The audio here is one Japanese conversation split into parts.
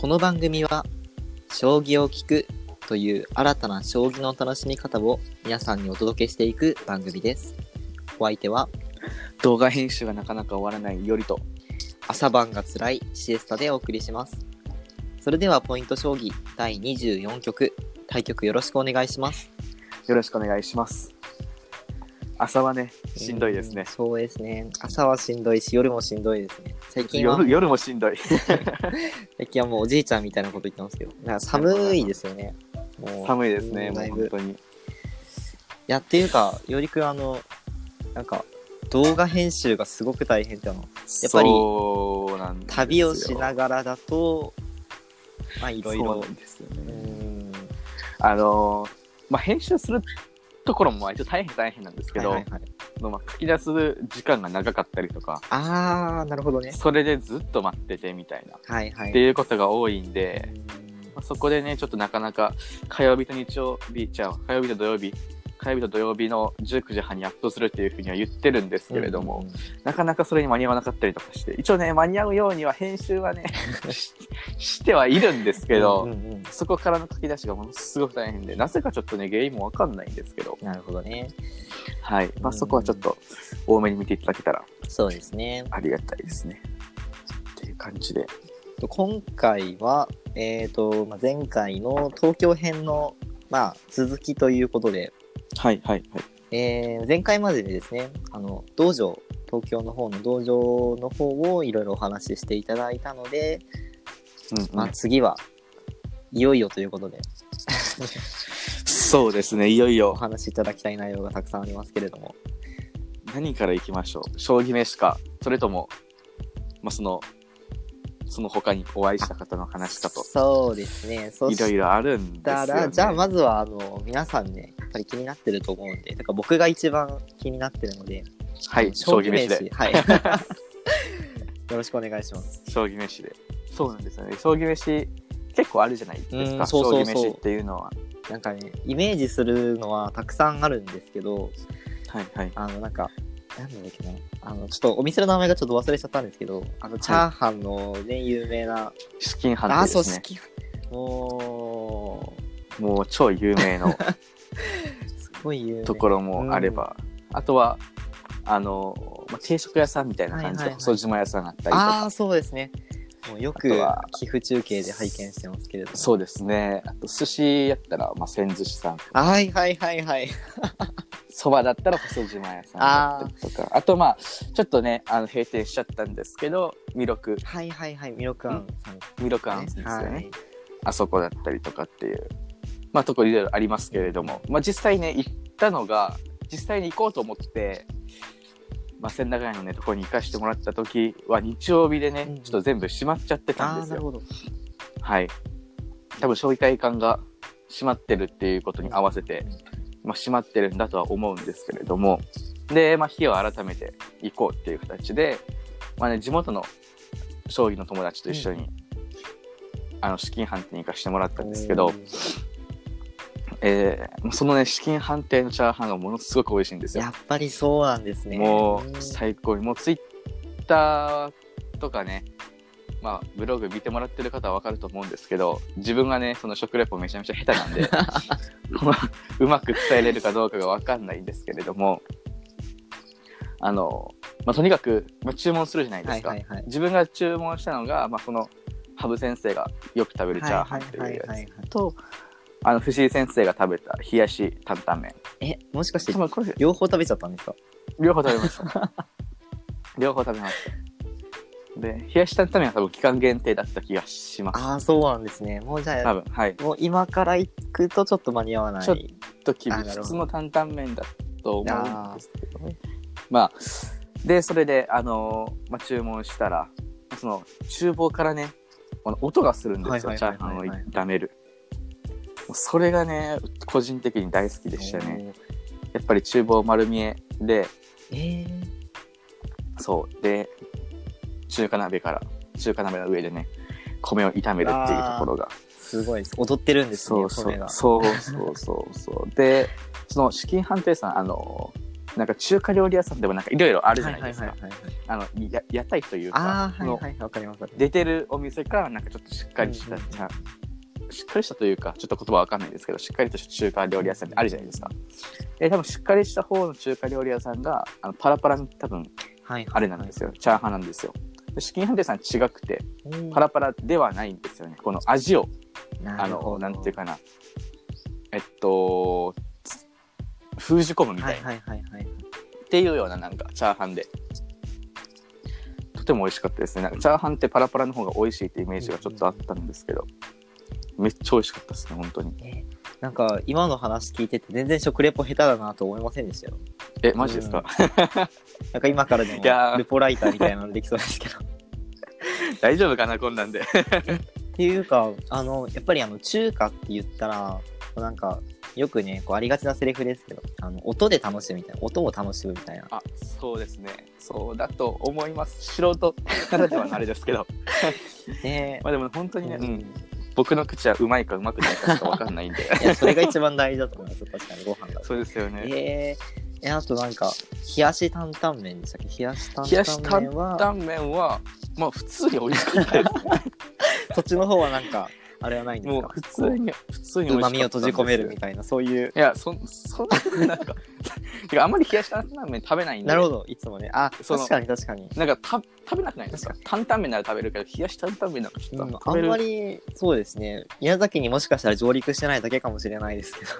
この番組は、将棋を聞くという新たな将棋の楽しみ方を皆さんにお届けしていく番組です。お相手は、動画編集がなかなか終わらないよりと、朝晩が辛いシエスタでお送りします。それでは、ポイント将棋第24局、対局よろしくお願いします。よろしくお願いします。朝はね、しんどいですねうん。そうですね。朝はしんどいし、夜もしんどいですね。最近は、夜夜もしんどい。最近はもうおじいちゃんみたいなこと言ってますけど、なんか寒いですよね。もう寒いですね、もういぶ。本当に。いや、っていうか、よりくん、あの、なんか、動画編集がすごく大変っての。やっぱりそうなんですよ旅をしながらだと、まあ、いろいそうろなん。ですようね。ん。あのー、まあ、編集するところも一応大変大変なんですけど、はいはいはい、まあ、書き出す時間が長かったりとか、あー、なるほどね。それでずっと待っててみたいな、はいはい。っていうことが多いんで、うんまあ、そこでね、ちょっとなかなか火曜日と日曜日、じゃあ火曜日と土曜日、火曜日と土曜日の19時半にアップするっていうふうには言ってるんですけれども、うんうんなかなかそれに間に合わなかったりとかして、一応ね、間に合うようには編集はね、し してはいるんですけど、うんうんうんそこからの書き出しがものすごく大変で、なぜかちょっとね、原因もわかんないんですけど、なるほどね。はい。まあ、うんそこはちょっと多めに見ていただけたらそうですね。ありがたいですね。っていう感じで。今回は、えっ、と、まあ、前回の東京編の、まあ、続きということで、はい、はい、はい。えー前回まででですね、あの、道場、東京の方の道場の方をいろいろお話ししていただいたので、うん、うんまあ、次は、いよいよということで、そうですね、いよいおよ話しいただきたい内容がたくさんありますけれども。何からいきましょう？将棋飯か、それとも、まあ、その、その他にお会いした方の話かと、そうですね。そいろいろあるんですよ、ね。じゃあまずは、あの、皆さんね、やっぱり気になってると思うんで、だから僕が一番気になってるので、はい、将棋飯で。はい。よろしくお願いします。将棋飯で。そうなんですよね。将棋飯、結構あるじゃないですか。うんそうそうそう将棋飯っていうのは。なんかね、イメージするのはたくさんあるんですけど、はい、はい。あの、なんか、なんだっけな。あの、ちょっとお店の名前がちょっと忘れちゃったんですけど、あの、チャーハンのね、有名な、資金判あ、そう、すね。好き。ももう超有名のう、すごい有名。ところもあれば、あとは、あの、まあ、定食屋さんみたいな感じではいはいはい細島屋さんがあったりとか、ああ、そうですね。もうよくあとは寄付中継で拝見してますけれども。そうですね。あと寿司やったら、まあ、千寿司さん。はいはいはいはい。そばだったら細島屋さんだったりとか。あと、まあ、ちょっとね、あの、閉店しちゃったんですけど、弥勒、はいはいはい、ミロクアンさん、弥勒庵ですよね、はい。あそこだったりとかっていう、まあ、とこいろいろありますけれども、まあ、実際ね、行ったのが、実際に行こうと思って、まあ、千駄ヶ谷のね、とこに行かしてもらった時は、日曜日でね、うんちょっと全部閉まっちゃってたんですよ。なるほど。はい。多分、将棋会館が閉まってるっていうことに合わせて、まあ、閉まってるんだとは思うんですけれども、で、まあ、日を改めて行こうっていう形で、まあね、地元の将棋の友達と一緒に、あの、資金判定に行かしてもらったんですけど、えー、そのね、資金判定のチャーハンがものすごく美味しいんですよや。っぱりそうなんですね。もんう、最高に。もう、ツイッターとかね、まあ、ブログ見てもらってる方はわかると思うんですけど、自分がね、その食レポめちゃめちゃ下手なんで、ま あうまく伝えれるかどうかがわかんないんですけれども、あの、まあ、とにかく、まあ、注文するじゃないですか。はいはいはい自分が注文したのが、まあ、この、羽生先生がよく食べるチャーハンっていうやつと、あの、藤井先生が食べた冷やし担々麺。え、もしかして両方食べちゃったんですか？両方食べました。両方食べました。で、冷やし担々麺は多分期間限定だった気がします。ああ、そうなんですね。もうじゃあ、多分、はい。もう今から行くとちょっと間に合わない。ちょっと厳しいあなるほど普通の担々麺だと思うんですけどね。まあ、で、それで、あのーまあ、注文したら、その、厨房からね、この音がするんですよ、はいチャーハンをはいはいはい炒める。もうそれがね、個人的に大好きでしたね。やっぱり厨房丸見えで、おー。えー、そう。で、中華鍋から、中華鍋の上でね、米を炒めるっていうところが。すごいです。踊ってるんですね、そうそう。そうそうそうそう。で、その資金判定さん、あの、なんか中華料理屋さんでもなんかいろいろあるじゃはないいですか。あの、や屋台というか、はいのはい。出てるお店からなんかちょっとしっかりした、うんうんしっかりしたというか、ちょっと言葉わかんないですけど、しっかりとした中華料理屋さんってあるじゃないですか。で、多分しっかりした方の中華料理屋さんが、あのパラパラの多分はいはい。あれなんですよ。チャーハンなんですよ。でチキンハンテさん違くて、うんパラパラではないんですよね。この味を、あの、なんていうかな。えっと、つ封じ込むみたいな。はいはいはいはい。っていうようななんかチャーハンで。とても美味しかったですね。なんかチャーハンってパラパラの方が美味しいってイメージがちょっとあったんですけど、めっちゃ美味しかったですね、本当に。えなんか今の話聞いてて全然食レポ下手だなと思いませんでしたよ。え、マジですか、なんか今からでもルポライターみたいなのできそうですけど。大丈夫かな、こんなんで。っていうか、あの、やっぱりあの中華って言ったら、なんかよくね、こうありがちなセリフですけど、あの音で楽しむみたいな、音を楽しむみたいな。あ、そうですね。そうだと思います。素人ならではのあれですけど。ねまあでも本当にね、ううんん、僕の口はうまいかうまくないかしかわかんないんで。いや、それが一番大事だと思います、確かにご飯だと。そうですよね。えー、え、あとなんか、冷やし担々麺でしたっけ？冷やし担冷やし担々麺は、まあ普通に美味しかったです。そっちの方はなんか、あれはないんですう普通に、普通に美味しかったんですようまみを閉じ込めるみたいな、そういう。いや、そ、そんな、なんか、てかあんまり冷やし担々麺食べないんで。なるほど、いつもね。あ、その確かに確かに。なんかた食べなくないですか？担々麺なら食べるけど、冷やし担々麺なんかちょうんっと食べる。あんまり、そうですね。宮崎にもしかしたら上陸してないだけかもしれないですけど。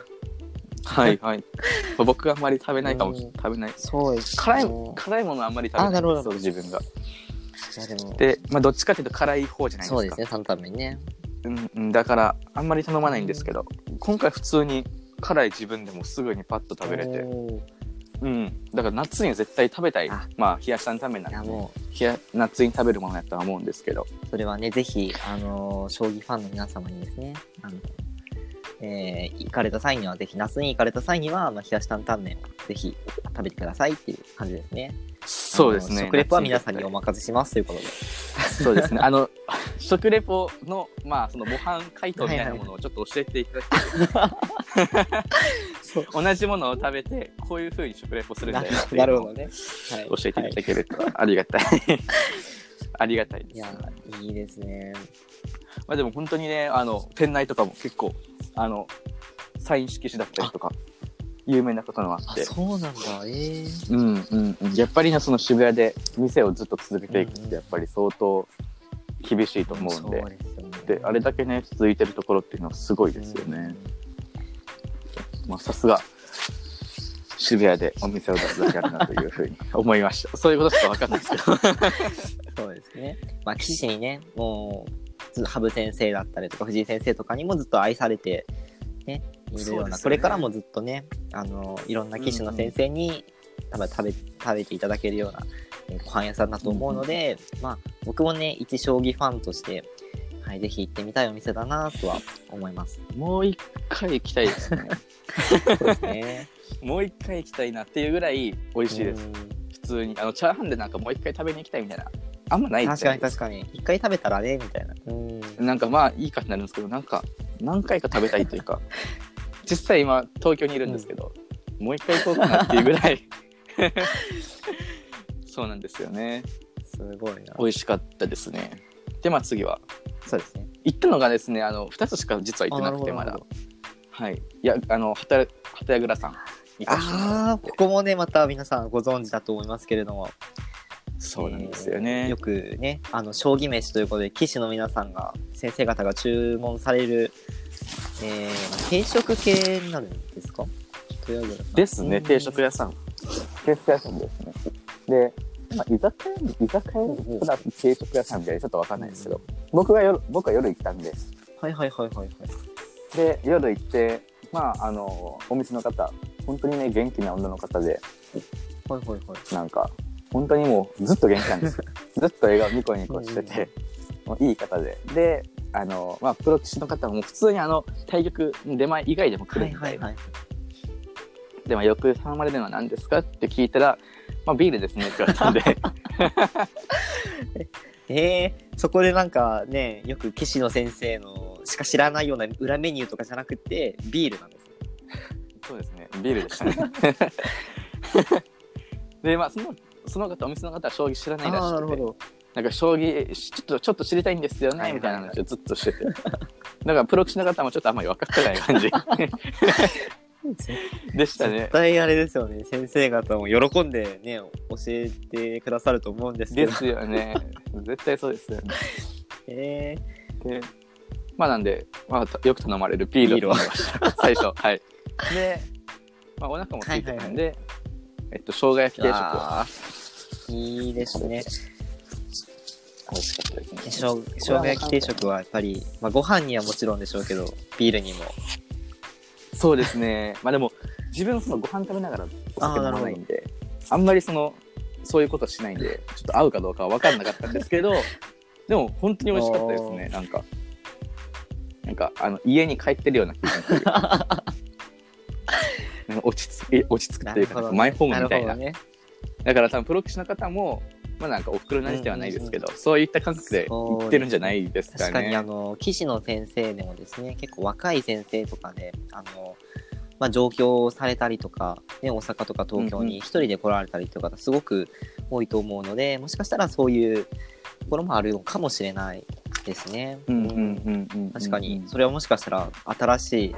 はいはい。僕があんまり食べないかもしうん食べない。そうです、辛い、辛いものあんまり食べないあなるほどそう自分が。いやでも、で、まあどっちかっていうと辛い方じゃないですか。そうですね、担々麺ね。うんうん、だからあんまり頼まないんですけど、今回普通に辛い自分でもすぐにパッと食べれて。うん。だから夏には絶対食べたいあ。まあ冷やし担々麺いやなんで、も冷や夏に食べるものやったら思うんですけど。う、それはね、ぜひ、あのー将棋ファンの皆様にですね、あの、えー行かれた際には、ぜひ、夏に行かれた際には、まあ、冷やし担々麺をぜひ食べてくださいっていう感じですね。そうですね。食レポは皆さんにお夏任せしますということで。そうですね。あの、食レポの、まあ、その模範解答みたいなものをちょっと教えていただ そうき同じものを食べて、こういう風に食レポするんだよっていうのをなるほどね。はい教えていただけるとありがたい。ありがたいです。いや、いいですね。まあでも本当にね、あの、店内とかも結構、あの、サイン色紙だったりとか、有名なこともああっ、て。そうなんだ。ええうんうんうん。やっぱりね、その渋谷で店をずっと続けていくっうんて、やっぱり相当厳しいと思うんで。でね。で、あれだけね、続いてるところっていうのはすごいですよね。まあ、さすが、渋谷でお店を出すだけあるなというふうに思いました。そういうことしかわかんないですけど。そうですね。まあ、棋士にね、もう、ず羽生先生だったりとか、藤井先生とかにもずっと愛されて、ね、いるような、ねこれからもずっとね、あの、いろんな棋士の先生に、多分食べ、食べていただけるような、えーご飯屋さんだと思うので、まあ、僕もね、一将棋ファンとして、はい、ぜひ行ってみたいお店だなとは思います。もう一回行きたいですね。そうですね。もう一回行きたいなっていうぐらい美味しいです。うん普通に。あの、チャーハンでなんかもう一回食べに行きたいみたいな。あんまない確かに確かに。一回食べたらね、みたいな。うん。なんかまあいいかってなるんですけど、なんか何回か食べたいというか、実際今東京にいるんですけど、もう一回行こうかなっていうぐらい。そうなんですよね。すごいな。美味しかったですね。で、まあ次は。そうですね。行ったのがですね、あの、2つしか実は行ってなくて、まだ。はい。いや、あの、畑ぐらさんああ、ここもね、また皆さんご存知だと思いますけれども。そうなんですよえーねよ。くね、あの、将棋飯ということで、棋士の皆さんが、先生方が注文される、えー、定食系になるんですか？ですね、うん定食屋さん。定食屋さんですね。で、まあ、居酒屋、居酒屋プラス定食屋さんみたいなちょっとわかんないですけど、僕が夜、僕は夜行ったんで、はいはいはいはいはい。で、夜行って、まあ、あの、お店の方、本当にね、元気な女の方で、はいはいはい。なんか、本当にもうずっと元気なんですよ。ずっと笑顔ニコニコしてて、もういい方で。で、あの、まあ、プロ棋士の方も普通にあの、対局、出前以外でも来はいるみたいな。はいはい。で、まあ、よく頼まれるのは何ですかって聞いたら、まあ、ビールですねって言われたんで、えー、そこでなんかね、よく棋士の先生のしか知らないような裏メニューとかじゃなくて、ビールなんですね。そうですね、ビールでしたね。でまあそのその方お店の方は将棋知らないらしくてど。なんか将棋ちょっとちょっと知りたいんですよね、みたいな話をずっとしててだからプロ棋士の方もちょっとあんまり分かってない感じ でしたね。絶対あれですよね。先生方も喜んでね、教えてくださると思うんですけど。ですよね。絶対そうですよね。えでまあなんで、まあ、よく頼まれるビールを飲みました。最初はい。で、まあ、お腹も空いてたんで、えっと生姜焼き定食を。いいですね。美味しかったですね。生姜焼き定食はやっぱり、まあ、ご飯にはもちろんでしょうけど、ビールにも。そうですね。まあでも、自分そのご飯食べながらお酒飲まないんで、あんまりその、そういうことしないんで、ちょっと合うかどうかは分かんなかったんですけど、でも本当に美味しかったですね、なんか。なんか、あの、家に帰ってるような気分 なんか落ち着く、落ち着くというか、マイホームみたいな。ね。だから多分プロ棋士の方も、まあなんかお袋なしではないですけど、そういった感覚で行ってるんじゃないですかね。確かにあの棋士の先生でもですね結構若い先生とかであの、まあ、上京されたりとか、ね、大阪とか東京うんうんに一人で来られたりという方すごく多いと思うのでもしかしたらそういうところもあるのかもしれないですね。うんうんうんうんうん。確かにそれはもしかしたら新しい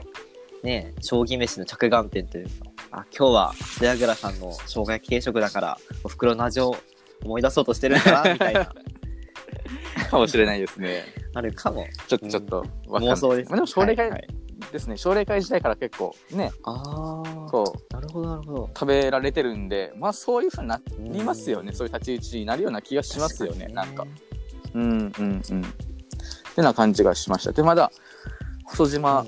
ね将棋飯の着眼点というかあ今日は出倉さんの生姜焼き定食だからお袋の味を思い出そうとしてるんだなみたいな。かもしれないですね。あるかも。ちょっとちょっとわかんない。妄想ですまあ、でも奨励会ですね、奨励会時代から結構ねああそうなるほどなるほど。食べられてるんでまあそういうふうになりますよね、そういう立ち位置になるような気がしますよね。なんか。うんうんうん。ってな感じがしました。でまだ細島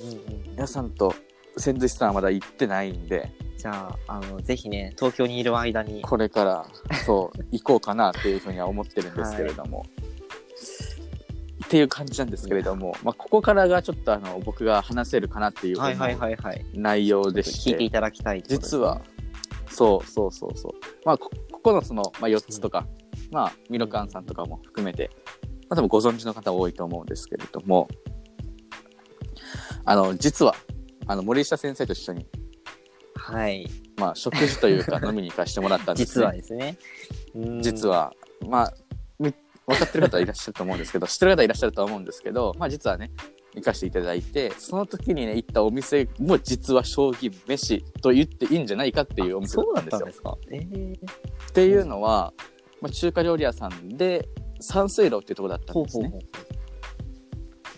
屋さんと千寿司さんはまだ行ってないんでじゃああのぜひね東京にいる間に。これからそう 行こうかなっていうふうには思ってるんですけれども、っていう感じなんですけれども、まあ、ここからがちょっとあの僕が話せるかなっていうはいはいはいはい。内容でして、聞いていただきたいね。実はそうそうそう。そうまあこ9つの、まあ、4つとか、まあミロカンさんとかも含めて、まあ、多分ご存知の方多いと思うんですけれども。あの実はあの森下先生と一緒に、はい。まあ、食事というか 飲みに行かせてもらったんです、実ね、はですね。うん。実は。まあみ分かってる方はいらっしゃると思うんですけど知ってる方いらっしゃると思うんですけどまあ実はね行かせていただいてその時にね行ったお店も実は将棋飯と言っていいんじゃないかっていうお店だそうったんですよ。ですか。えー。っていうのは、まあ、中華料理屋さんで山水楼っていうところだったんですね。ほうほうほう。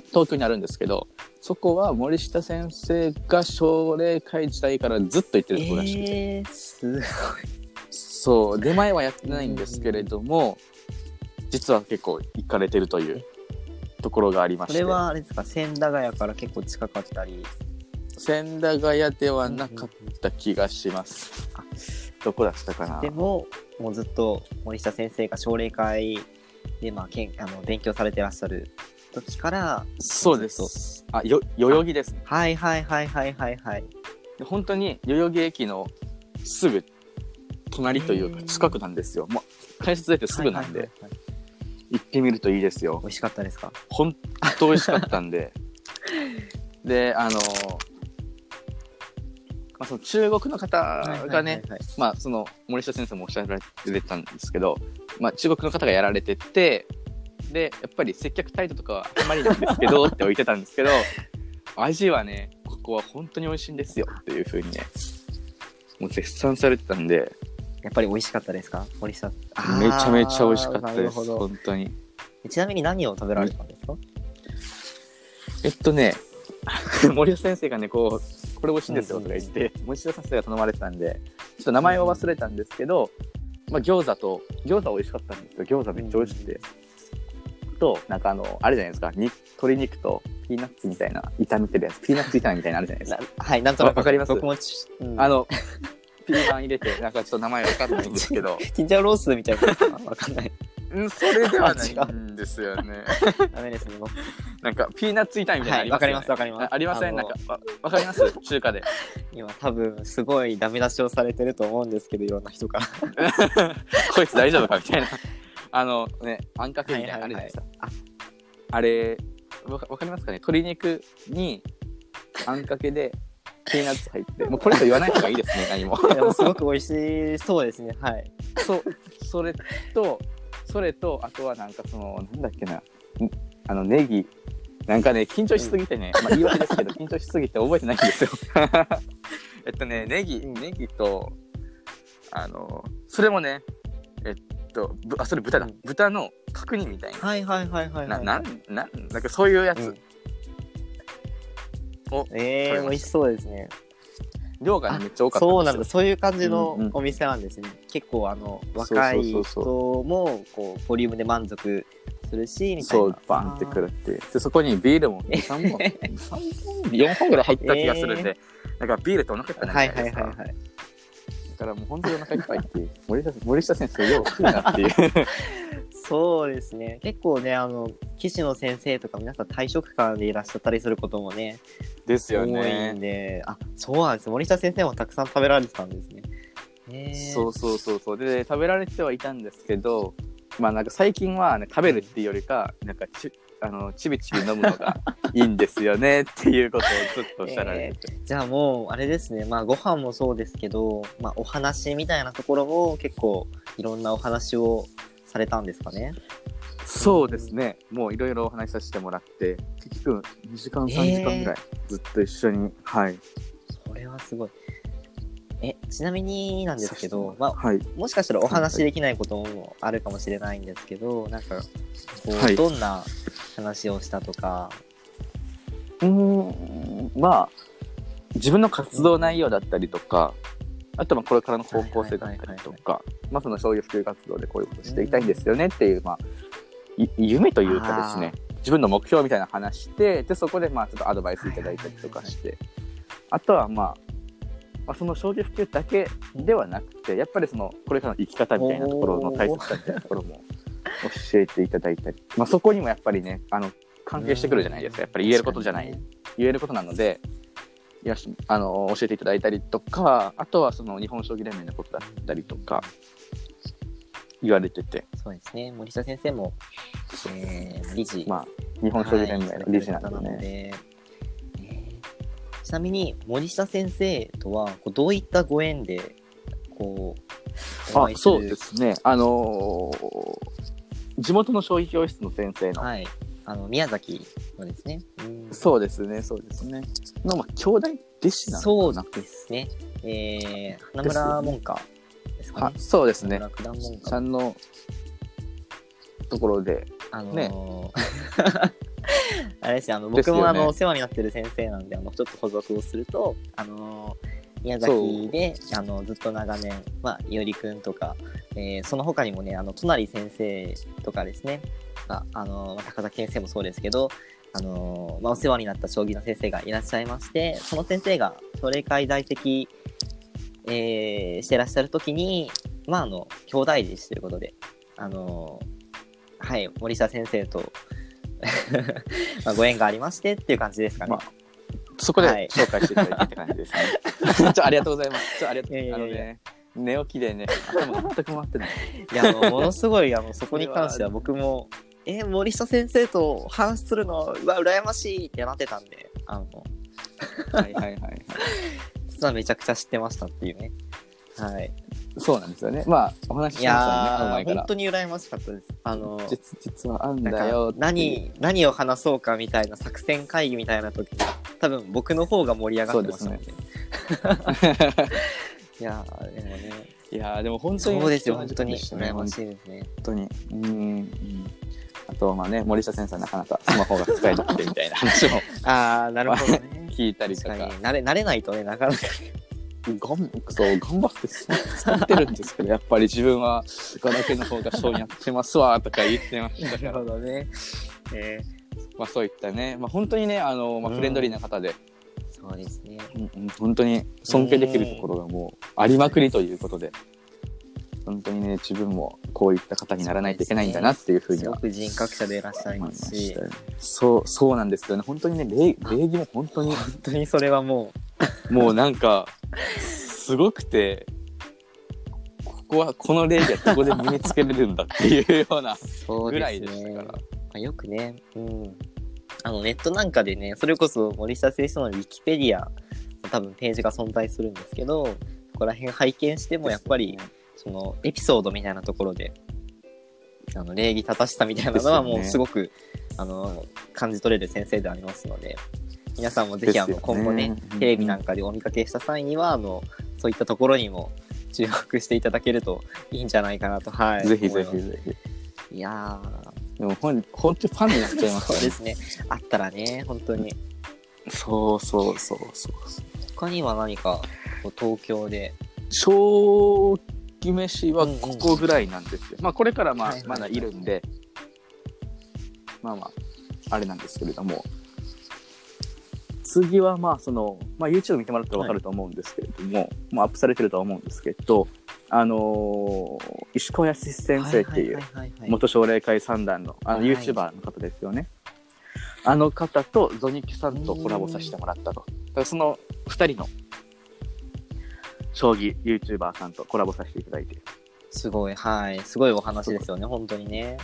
東京にあるんですけどそこは森下先生が奨励会時代からずっと行ってるところらしくて、えー、すごいそう。出前はやってないんですけれども実は結構行かれてるというところがありまして。これはあれですか千駄ヶ谷から結構近かったり？千駄ヶ谷ではなかった気がします、どこだったかな？でももうずっと森下先生が奨励会で、まあ、けんあの勉強されてらっしゃる時からそうです。あよ代々木ですね。はいはいはいはいはいはい。で本当に代々木駅のすぐ隣というか近くなんですよ。もう改札出てすぐなんで、はいはいはいはい。行ってみるといいですよ。美。味しかったですか？本当美味しかったんで。で、あの、まあ、その中国の方がね、まあその森下先生もおっしゃられてたんですけど、まあ中国の方がやられてて、で、やっぱり接客態度とかはあんまりなんですけど って置いてたんですけど、味はね、ここは本当に美味しいんですよっていうふうにね、もう絶賛されてたんで、やっぱり美味しかったですか？森下めちゃめちゃ美味しかったです。本当に。ちなみに何を食べられたんですか？えっとね、森下先生がね、こう、これ美味しいんですよとか言って、森下先生が頼まれてたんで、ちょっと名前を忘れたんですけど、まあ餃子と、餃子美味しかったんですよ。餃子めっちゃ美味しくて。と、なんかあの、あれじゃないですか、に鶏肉とピーナッツみたいな炒めてるやつ、ピーナッツ炒めみたいなのあるじゃないですか。なはいなんとなくわかります？僕もち、うん。あの、ピーマン入れて、なんかちょっと名前わかんないんですけど、チンジャオロースみたいなことかなわかんないうん、それではないんですよね。ダメですね。僕なんかピーナッツ炒めみたいなのあ。はいわかりますわかります。あありません？なんか、わわかります？中華で。今多分すごいダメ出しをされてると思うんですけどいろんな人から こいつ大丈夫か？みたいな。あのね、あんかけみたいなのあるじゃないですか。あれわか、わかりますかね？鶏肉にあんかけでピーナッツ入って、もうこれと言わない方がいいですね、何も。いやすごく美味しそうですね。はい。そう、それと、それと、あとはなんかその、なんだっけな、んあの、ネギ。なんかね、緊張しすぎてね、まあ言い訳ですけど、緊張しすぎて覚えてないんですよ。えっとね、ネギ、ネギと、あの、それもね、えっと、ぶあ、それ豚だうん。豚の角煮みたいな。はいはいはいはい、な、はい。なん、なん、なんかそういうやつ。うんおえー、取れました美味しそうですね。量がね、あめっちゃ多かった。そうなんだ、そういう感じのうんうんお店なんですね。結構あのそうそう若いそうそう人もこうボリュームで満足するしみたいな。そう、バンってくるって。で、そこにビールも2、3本、3本、4本ぐらい入った気がするんで、だからビールとお腹いっぱいになはいはいるじゃないですか。はいはい。だからもう本当にお腹いっぱいって 森下森下先生、よう食うなっていう。そうですね。結構ね、あの、棋士の先生とか皆さん退職感でいらっしゃったりすることもね、ですよ多いんね。で、あ、そうなんです。森下先生もたくさん食べられてたんですね。そうそうそうそう。で、食べられてはいたんですけど、まあなんか最近は、ね、食べるっていうよりか、なんかち、あの、ちびちび飲むのがいいんですよねっていうことをずっとおっしゃられてて。じゃあもう、あれですね。まあ、ご飯もそうですけど、まあ、お話みたいなところも結構いろんなお話をされたんですかね。そうですね。もういろいろお話しさせてもらって、結局2時間、3時間ぐらいずっと一緒に、はい。それはすごい。え、ちなみになんですけど、まあ、はい。もしかしたらお話しできないこともあるかもしれないんですけど、なんか、こう、はいどんな話をしたとか、うーん、まあ、自分の活動内容だったりとか、あとまあこれからの方向性だったりとか、まあそのそういう普及活動でこういうことしていきたいんですよねっていう、まあ、い夢というかですね、自分の目標みたいな話して、で、そこでまあちょっとアドバイスいただいたりとかして、あとはまあ、まあ、その将棋普及だけではなくて、やっぱりその、これからの生き方みたいなところの大切さみたいなところも教えていただいたり、まあそこにもやっぱりね、あの、関係してくるじゃないですか。やっぱり言えることじゃない、言えることなので、いやしあの教えていただいたりとか、あとはその日本将棋連盟のことだったりとか、言われてて、そうですね。森下先生も、えー、理事。まあ、日本将棋連盟の理事なんはいでね。えーちなみに森下先生とはこうどういったご縁でこうおあ会いするそうですね。あのー地元の将棋教室の先生の、はい。あの宮崎のですね、うんそうですね、そうですね。の、まあ、兄弟弟子なそのかな。うですね。えー、花村門下ですかはねそうですね。花村九段門さ下んのところで、あのーね。あれですねあのですよね。僕もあの、お世話になってる先生なんであのちょっと補足をするとあのー宮崎であのずっと長年、まあ、いおりくんとか、えーその他にもねあの隣先生とかですね、まああの高崎先生もそうですけど、あのまあ、お世話になった将棋の先生がいらっしゃいましてその先生が奨励会在籍、えーしてらっしゃる時に、まあ、あの兄弟弟子ということで、あのはい、森下先生と まあご縁がありましてっていう感じですかね。まそこではい紹介していただいてって感じですね。ちょありがとうございます。ちょありがとういやいやいやあのね、寝起きでね、頭全く回ってない。いや、あのものすごい、あの、そこに関しては僕も、え、森下先生と話するの、うわ、羨ましいってなってたんで、あの、はいはいはいはい。実はめちゃくちゃ知ってましたっていうね。はい。そうなんですよね。まあ、お話しいしましたね。本当に羨ましかったです。あの、実実はあんだよか何、何を話そうかみたいな作戦会議みたいな時に、多分僕の方が盛り上がってましたんで。いやー、でもね、いやーでも本当にそうですよ、本当に羨ましいですね。本当に。うんうん。あと、まあね、森下先生はなかなかスマホが使えなくてみたいな話も あー、なるほどね。聞いたりとか慣れ、慣れないとね、なかなか。がんそう頑張って使ってるんですけど やっぱり自分はガラケーの方が性にやってますわとか言ってましたから、どね。えまあ、そういったね、まあ、本当にねあの、まあ、うん。フレンドリーな方で、そうですね。うんうん。本当に尊敬できるところがもうありまくりということで本当にね自分もこういった方にならないといけないんだなっていうふうにはすごく人格者でいらっしゃいますし。そうそうなんですよね。本当にね礼礼儀も本当に 本当にそれはももうなんかすごくてここはこの礼儀はどこで身につけれるんだっていうようなぐらいでしたから。まあ、よくね、うん。あの、ネットなんかでね、それこそ森下先生のウィキペディア多分ページが存在するんですけど、そこら辺拝見してもやっぱり、そのエピソードみたいなところで、あの礼儀正しさみたいなのはもうすごく、あの感じ取れる先生でありますので、皆さんもぜひあの、ね今後ねうん、テレビなんかでお見かけした際には、あの、そういったところにも注目していただけるといいんじゃないかなと、はい。ぜひぜひぜひ。いやでもほん、ほんとファンになっちゃいー、ます そうですね。あったらね、本当に。そうそうそうそう。他には何か、東京で、将棋飯はここぐらいなんですよ。まあこれからまあはいはいはい。まだいるんで、まあまあ、あれなんですけれども、次はまあその、まあ YouTube 見てもらったらわかると思うんですけれども、まあアップされてるとは思うんですけど、あのー石川康先生っていうは、いはいはいはい元奨励会三段のあのはい。YouTuber の方ですよね。あの方とゾニキさんとコラボさせてもらったと。だからその二人の将棋 YouTuber さんとコラボさせていただいて。すごい、はい。すごいお話ですよね、本当にね。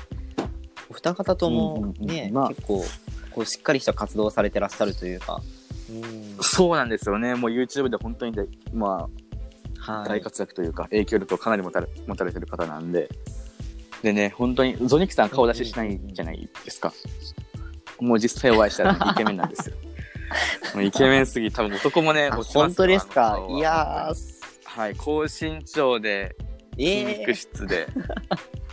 お二方とうんもうんうんね、まあ結構、こう、しっかりした活動をされてらっしゃるというか。うん。そうなんですよね。もう YouTube で本当にで、まあ、はい。大活躍というか、影響力をかなり持たれ持たれてる方なんで。でね、本当に、ゾニキさん顔出ししないじゃないですか。もう実際お会いしたらイケメンなんですよ。もうイケメンすぎ、多分男もね、あ落ちますよ本当ですか？いやー、はい、高身長で、筋え肉質で、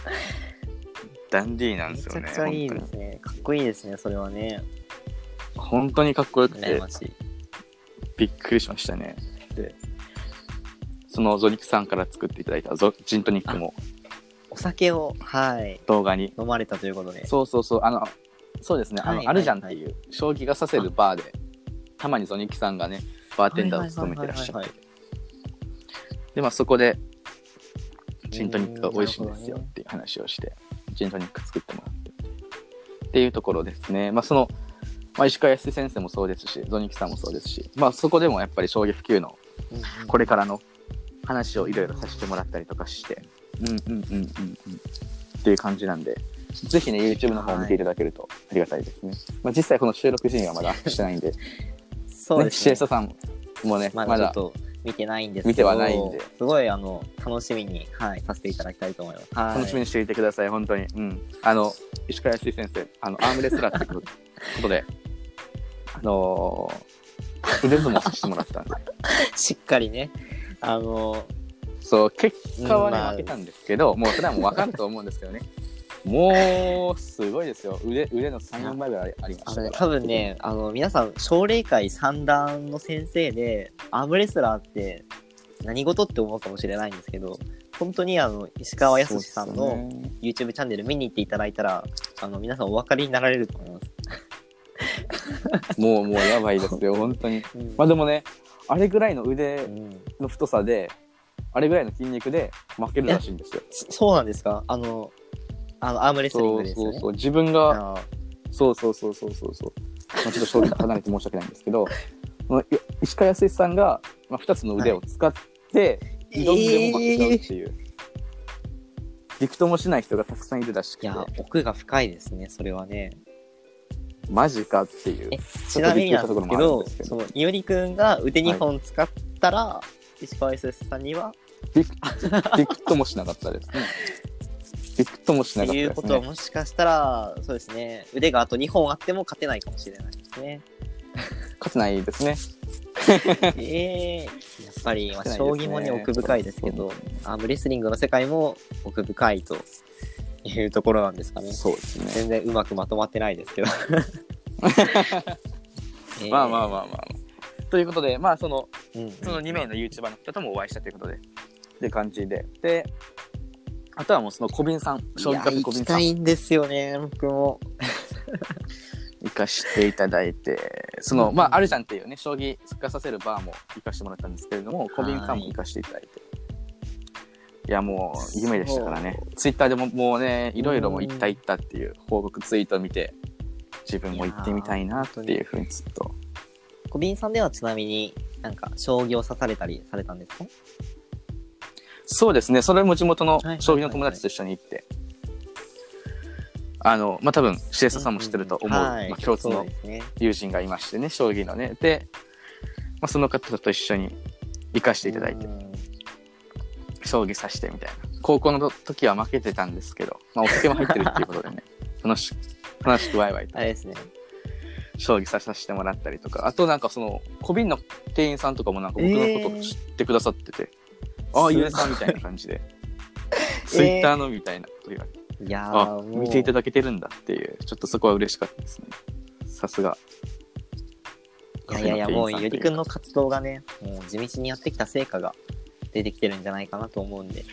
ダンディーなんー、めですよね。ちゃくちゃいいですね。かっこいいですね、それはね。本当にかっこよくて。びっくりしましたね。で、そのゾニックさんから作っていただいたゾジントニックもお酒を、はい、動画に、飲まれたということで。そうそうそう、あの、そうですね、あの、はいあるじゃんっていう、将棋がさせるバーで、たまにゾニックさんがね、バーテンダーを務めてらっしゃはいはいって、で、まあそこで、ジントニックが美味しいんですよっていう話をして、ジントニック作ってもらってっていうところですね。まあその、まあ、石川康先生もそうですし、ゾニックさんもそうですし、まあそこでもやっぱり将棋普及のこれからの話をいろいろさせてもらったりとかして、うんうんうんうんうんっていう感じなんで、ぜひね、YouTube の方を見ていただけるとありがたいですね。まあ実際この収録時にはまだしてないんで、ね、そうですねシエ。サさんもね、ままだだちょっと見てないんですけど、見てはないんですごいあの楽しみに、はい、させていただきたいと思います。はい、楽しみにしていてください、本当に。うん。あの、石川康先生、あの、アームレスラーってことで、あのー腕相撲させてもらったんで、しっかりね、あの、そう、結果はね、うんまあ負けたんですけど、もうそれはもう分かると思うんですけどね。もう、すごいですよ。腕、腕の3、4倍ぐらいありまあのね、したから。多分ね、あの、皆さん、奨励会三段の先生で、アームレスラーって何事って思うかもしれないんですけど、本当にあの、石川康さんそうのですね YouTube チャンネル見に行っていただいたら、あの、皆さんお分かりになられると思います。もう、もうやばいですよ、本当に。うんまあでもね、あれぐらいの腕うんの太さで、あれぐらいの筋肉で負けるらしいんですよ。そそうなんですか？あの、あの、アームレスリンそうグですよね。そうそう。自分が、あそうそうそうそうそうそう。まあ、ちょっと正直離れて申し訳ないんですけど、石川康さんが、まあ、2つの腕を使って、挑んでも負けちゃうっていう。びくともしない人がたくさんいるらしくて、いや、奥が深いですね、それはね。マジかっていうえ。ちなみになんですけどその、いおりくんが腕2本使ったら、石川 SS さんには、びくともしなかったですね。びくともしなかったですね。ことはもしかしたら、そうですね、腕があと2本あっても勝てないかもしれないですね。勝てないですね。ええやっぱり、まあ、将棋もね、奥深いですけど、アームレスリングの世界も奥深いというところなんですかね。そうですね。全然うまくまとまってないですけど。えーまあまあまあまあ。ということで、まあその、うんうんその2名の YouTuber の方ともお会いしたということで、って感じで。で、あとはもうその小瓶さん、将棋カフェいや行きた小瓶さん、いんですよね、僕も。行かしていただいて、その、うんまあ、あるじゃんっていうね、将棋復活させるバーも行かしてもらったんですけれども、小瓶さんも行かしていただいて。いや、もう、夢でしたからね。ツイッターでももうね、いろいろもう行った行ったっていう報告ツイートを見て、自分も行ってみたいなっていうふうにずっと。小瓶さんではちなみになんか将棋を指されたりされたんですか？そうですね、それも地元の将棋の友達と一緒に行って、あの、まあ、多分、シエサさんも知ってると思う、はい。まあ、共通の。友人がいましてね、将棋のね。で、あ、その方と一緒に行かせていただいて、うん。将棋させてみたいな。高校の時は負けてたんですけど、まあ、お酒も入ってるっていうことでね、楽しく、楽しくワイワイとあれですね。将棋させてもらったりとか、あとなんかその、小瓶の店員さんとかもなんか僕のこと知ってくださってて、ああ、すゆえさんみたいな感じで、ツイッターのみたいなこと言われて、いやあー、もう見ていただけてるんだっていう、ちょっとそこは嬉しかったですね。さすが。いやいやいや、もうゆりくんのの活動がね、もう地道にやってきた成果が出てきてるんじゃないかなと思うんで。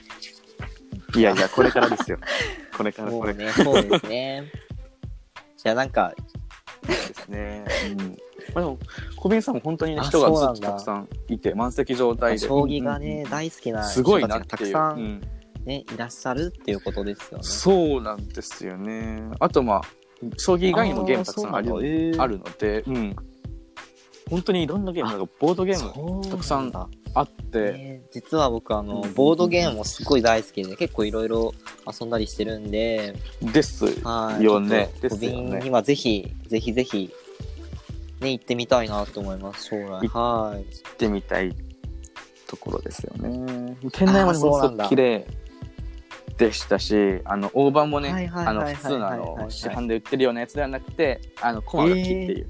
いやいや、これからですよ。これから、これからもうね、そうですね。いや、なんか、ですね。うん。まあでも、小瓶さんも本当にね、あ人がずそうなんだっとたくさんいて、満席状態で。将棋がね、大好きなすごい人たちなっていう。がたくさうんんね、いらっしゃるっていうことですよね。そうなんですよね。あとまあ、将棋以外にもゲームたくさんあるあーそうなんだえーあるので、うん。本当にいろんなゲーム、なんかボードゲームたくさんだあって、ね実は僕あのうんボードゲームもすごい大好きで結構いろいろ遊んだりしてるんで、ですはい。よね。ちょっとですよね小瓶に。はぜひぜひぜひね行ってみたいなと思います将来。行はい。行ってみたいところですよね。店内もね、ものすごく綺麗でしたし、あの、大判もね、はいはいあの、はいはい普通のあはいはいはいの、市販で売ってるようなやつではなくて、あの、コマが木っていう、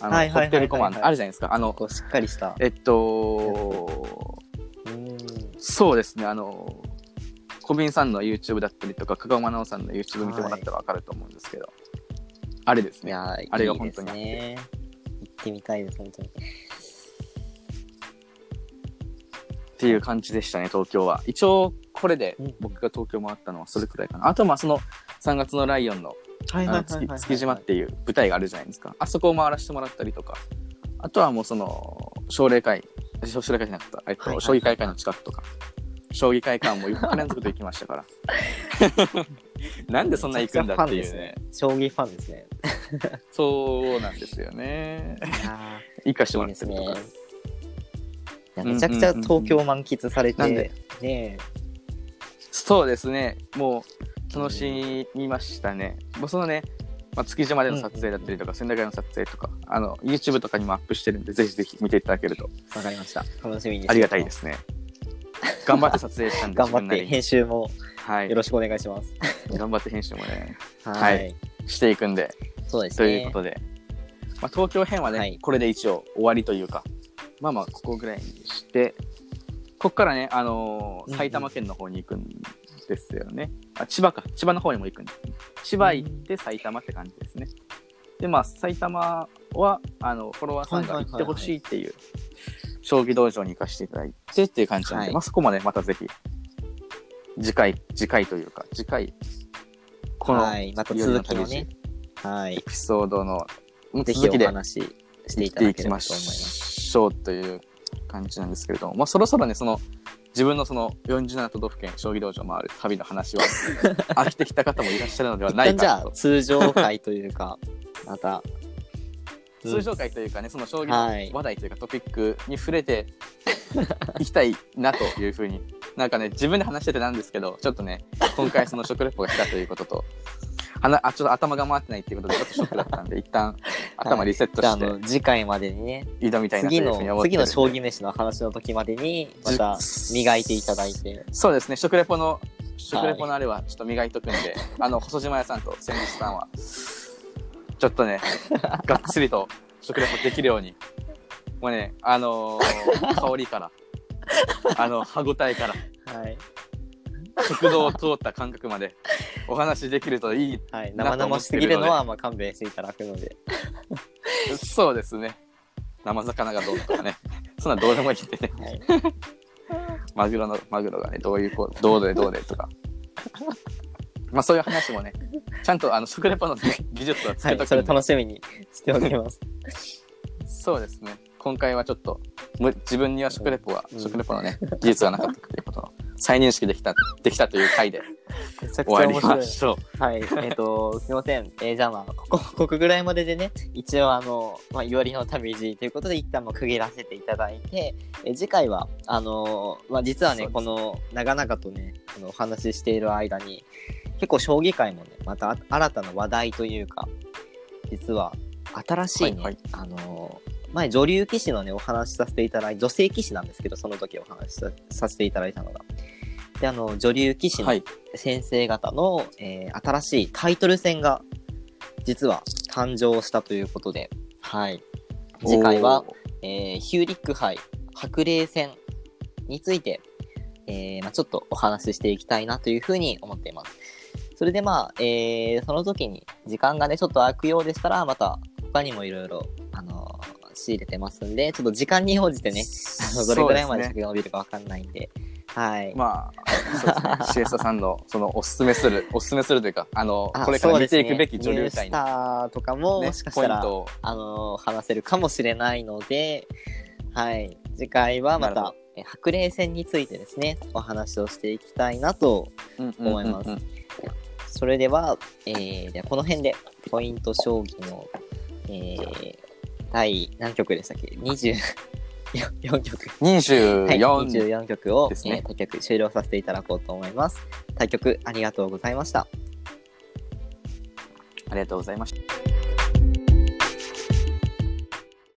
あの、彫はいはいはいはいってるコマあるじゃないですか。あの、しっかりした。えっと、うんそうですね、あの、小瓶さんの YouTube だったりとか、香川真奈緒さんの YouTube 見てもらったらわかると思うんですけど、あれですね。あれが本当にあってね。行ってみたいです本当に。っていう感じでしたね、東京は。一応、これでうん僕が東京回ったのはそれくらいかな。あと、まあ、その3月のライオンの月月島っていう舞台があるじゃないですか。あそこを回らせてもらったりとか、あとはもうその、奨励会、奨励会じゃなかった、えっと、将棋会館の近くとか、将棋会館も4日連続で行きましたから。なんでそんな行くんだっていうね。将棋ファンですね。そうなんですよね。いかしてもらっーいいですね。めちゃくちゃ東京満喫されて、なんでねそうですね。もう楽しみましたね。もうそのね、まあ、築島での撮影だったりとか、仙台での撮影とか、あの、YouTube とかにもアップしてるんで、ぜひぜひ見ていただけるとわかりました。楽しみにありがたいで。すね。頑張って撮影したんで、頑張って編集もはいよ。ろしくお願いします。頑張って編集もね、ははいしていくんで、そうですとね。いうことで、まあ、東京編はね、はいこれで一応終わりというか、まあまあ、ここぐらいにして、こっからね、あのーうんうん埼玉県の方に行くんですよね。あ千葉か。千葉の方にも行くんです、ね。千葉行って埼玉って感じですね。で、まあ、埼玉は、あの、フォロワーさんが行ってほしいっていう、将棋道場に行かせていただいてっていう感じなんで、はいまあ、そこまでまたぜひ、次回、次回というか、次回、この、はい、また続きをね、はいエ、ピソードのぜひ続きでお話ししていただければと思います。しょうという感じなんですけれども、まあ、そろそろね、その、自分のその47都道府県将棋道場を回る旅の話は 飽きてきた方もいらっしゃるのではない一旦じゃあかと。通常回というか、また、通常回というかね、その将棋はい。の話題というかトピックに触れて いきたいなというふうに、なんかね、自分で話しててなんですけど、ちょっとね、今回その食レポが来たということと、はなあちょっと頭が回ってないっていうことでちょっとショックだったんで、一旦頭リセットしての、次回までにね、挑みたいなとい次うふうに思の、って次の将棋飯の話の時までに、また磨いていただいて、そうですね、食レポの、食レポのあれはちょっと磨いとくんで、あの、細島屋さんと千日さんは、ちょっとね、がっつりと食レポできるように、もうね、あのー 香りから、あの、歯ごたえから、はい。食道を通った感覚までお話できるといい。はい。生々しすぎるのは、まあ、勘弁していただくので。そうですね。生魚がどうとかね。そんなどうでもいいんでね。はい。マグロの、マグロがね、どういうこう、どうでどうでとか。まあそういう話もね、ちゃんとあの食レポの、ね、技術はつはい。それけとくんで、楽しみにしておきます。そうですね。今回はちょっと、む自分には食レポは、うん食レポのね、技術がなかったということの再認識できた、できたという回で終わり。ましょう。はい。えっ、と、すみません。えーじゃあまあ、ここ、ここぐらいまででね、一応あの、まあ、いわりの旅路ということで、一旦も区切らせていただいて、えー次回は、あのまあ、実はね、この、長々とね、あの、お話ししている間に、結構将棋界もね、また新たな話題というか、実は、新しいね、はいはいあの前女流棋士のねお話しさせていただい女性棋士なんですけどその時お話しささせていただいたのがであの女流棋士のはい。先生方の、えー新しいタイトル戦が実は誕生したということで、はい、次回は、えーヒューリック杯白麗戦について、えーまあ、ちょっとお話ししていきたいなというふうに思っています。それでまあ、えーその時に時間がね、ちょっと空くようでしたら、また他にもいろいろ、あのー仕入れてますんで、ちょっと時間に応じてね、あのどれぐらいまで時間が伸びるかわかんないんで、はい。まあ、そうですね。シエスタさんの、その、おすすめする、おすすめするというか、あの、あこれから見ていくべき女流ニュースとかも、ねもしかしたら、あのー話せるかもしれないので、はい。次回はまた、え白麗戦についてですね、お話をしていきたいなと思います。うんうんうんそれでは、えー、ではこの辺でポイント将棋の、えー、第何局でしたっけ ?24 局。はい、24 24局を、ですねえー対局終了させていただこうと思います。対局ありがとうございました。ありがとうございました。